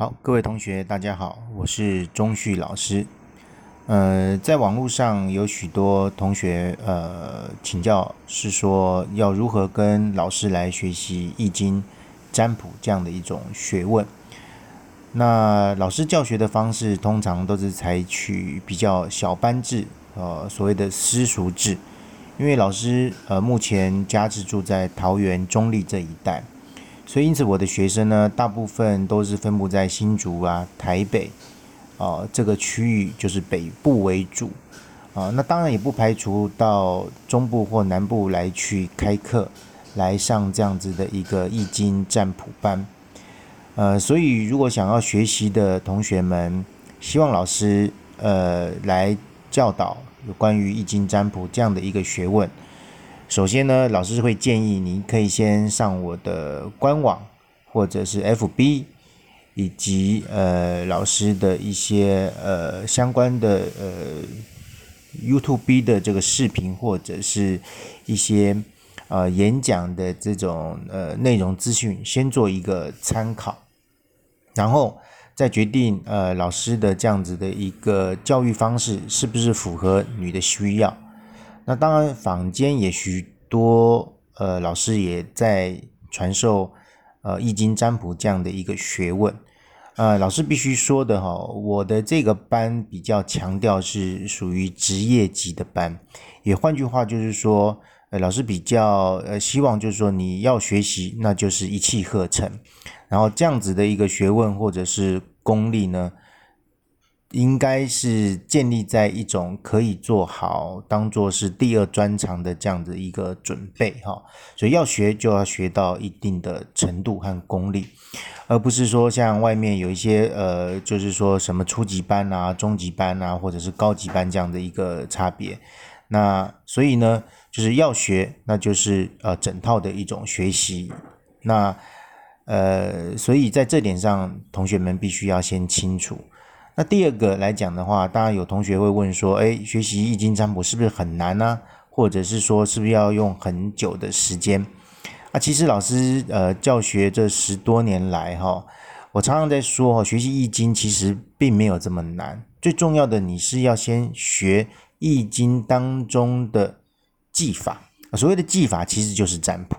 好，各位同学，大家好，我是钟旭老师。呃，在网络上有许多同学呃请教，是说要如何跟老师来学习易经占卜这样的一种学问。那老师教学的方式通常都是采取比较小班制，呃，所谓的私塾制。因为老师呃目前家是住在桃园中立这一带。所以，因此我的学生呢，大部分都是分布在新竹啊、台北啊这个区域，就是北部为主啊。那当然也不排除到中部或南部来去开课，来上这样子的一个易经占卜班。呃，所以如果想要学习的同学们，希望老师呃来教导有关于易经占卜这样的一个学问。首先呢，老师会建议你可以先上我的官网，或者是 FB，以及呃老师的一些呃相关的呃 YouTube 的这个视频，或者是一些呃演讲的这种呃内容资讯，先做一个参考，然后再决定呃老师的这样子的一个教育方式是不是符合你的需要。那当然，坊间也许多呃老师也在传授呃易经占卜这样的一个学问。呃，老师必须说的哈，我的这个班比较强调是属于职业级的班，也换句话就是说，呃，老师比较呃希望就是说你要学习，那就是一气呵成，然后这样子的一个学问或者是功力呢。应该是建立在一种可以做好当做是第二专长的这样的一个准备哈，所以要学就要学到一定的程度和功力，而不是说像外面有一些呃，就是说什么初级班啊、中级班啊，或者是高级班这样的一个差别。那所以呢，就是要学，那就是呃整套的一种学习。那呃，所以在这点上，同学们必须要先清楚。那第二个来讲的话，当然有同学会问说，哎，学习易经占卜是不是很难呢？或者是说，是不是要用很久的时间？啊，其实老师呃教学这十多年来哈，我常常在说哈，学习易经其实并没有这么难。最重要的，你是要先学易经当中的技法。所谓的技法，其实就是占卜。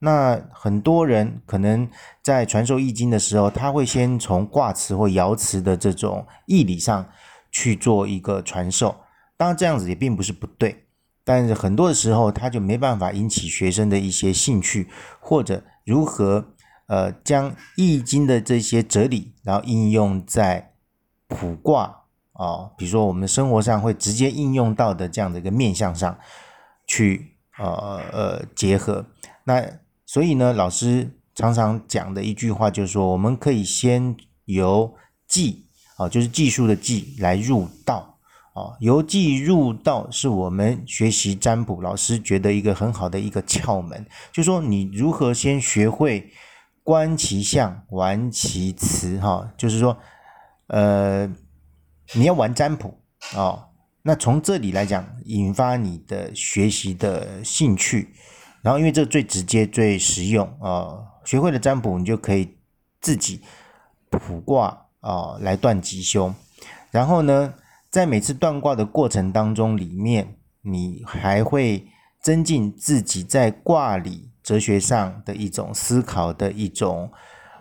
那很多人可能在传授易经的时候，他会先从卦辞或爻辞的这种义理上去做一个传授。当然这样子也并不是不对，但是很多的时候他就没办法引起学生的一些兴趣，或者如何呃将易经的这些哲理，然后应用在卜卦啊，比如说我们生活上会直接应用到的这样的一个面相上去呃呃结合那。所以呢，老师常常讲的一句话就是说，我们可以先由技啊，就是技术的技来入道啊，由技入道是我们学习占卜老师觉得一个很好的一个窍门，就是说你如何先学会观其象，玩其辞哈，就是说，呃，你要玩占卜啊，那从这里来讲，引发你的学习的兴趣。然后，因为这最直接、最实用啊，学会了占卜，你就可以自己卜卦啊，来断吉凶。然后呢，在每次断卦的过程当中，里面你还会增进自己在卦理哲学上的一种思考的一种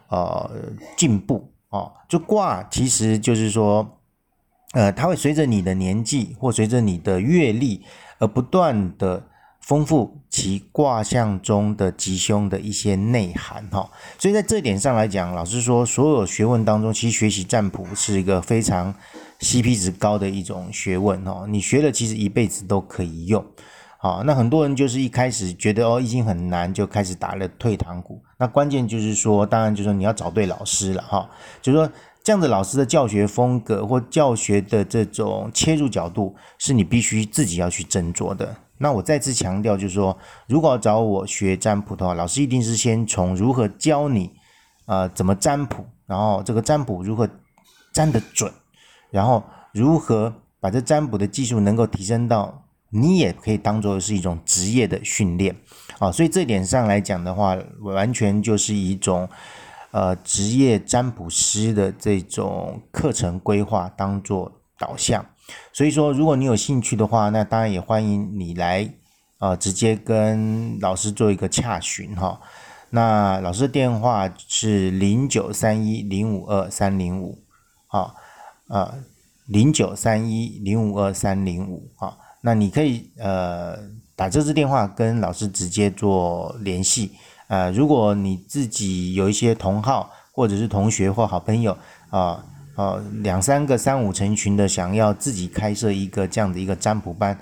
呃进步啊。就卦其实就是说，呃，它会随着你的年纪或随着你的阅历而不断的。丰富其卦象中的吉凶的一些内涵哈，所以在这点上来讲，老师说，所有学问当中，其实学习占卜是一个非常 CP 值高的一种学问哈。你学了，其实一辈子都可以用。好，那很多人就是一开始觉得哦，易经很难，就开始打了退堂鼓。那关键就是说，当然就是说你要找对老师了哈，就是说这样的老师的教学风格或教学的这种切入角度，是你必须自己要去斟酌的。那我再次强调，就是说，如果要找我学占卜的话，老师一定是先从如何教你，呃，怎么占卜，然后这个占卜如何占得准，然后如何把这占卜的技术能够提升到你也可以当做是一种职业的训练，啊，所以这点上来讲的话，完全就是一种呃职业占卜师的这种课程规划当做导向。所以说，如果你有兴趣的话，那当然也欢迎你来啊，直接跟老师做一个洽询哈。那老师的电话是零九三一零五二三零五，好啊，零九三一零五二三零五，好，那你可以呃打这支电话跟老师直接做联系，呃，如果你自己有一些同好或者是同学或好朋友啊，两三个三五成群的想要自己开设一个这样的一个占卜班，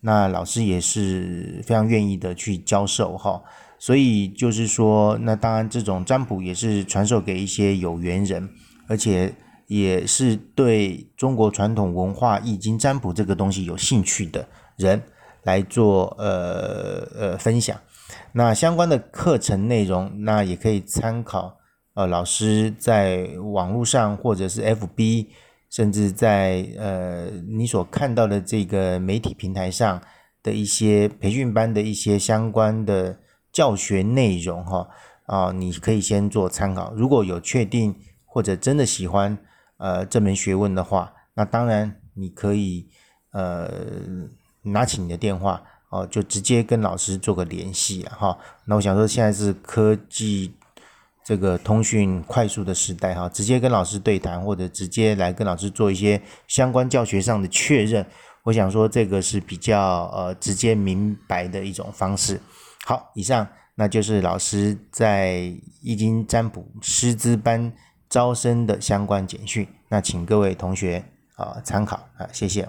那老师也是非常愿意的去教授哈。所以就是说，那当然这种占卜也是传授给一些有缘人，而且也是对中国传统文化易经占卜这个东西有兴趣的人来做呃呃分享。那相关的课程内容，那也可以参考呃老师在网络上或者是 FB，甚至在呃你所看到的这个媒体平台上的一些培训班的一些相关的。教学内容哈啊，你可以先做参考。如果有确定或者真的喜欢呃这门学问的话，那当然你可以呃拿起你的电话哦，就直接跟老师做个联系哈。那我想说，现在是科技这个通讯快速的时代哈，直接跟老师对谈或者直接来跟老师做一些相关教学上的确认，我想说这个是比较呃直接明白的一种方式。好，以上那就是老师在易经占卜师资班招生的相关简讯，那请各位同学啊参考啊，谢谢。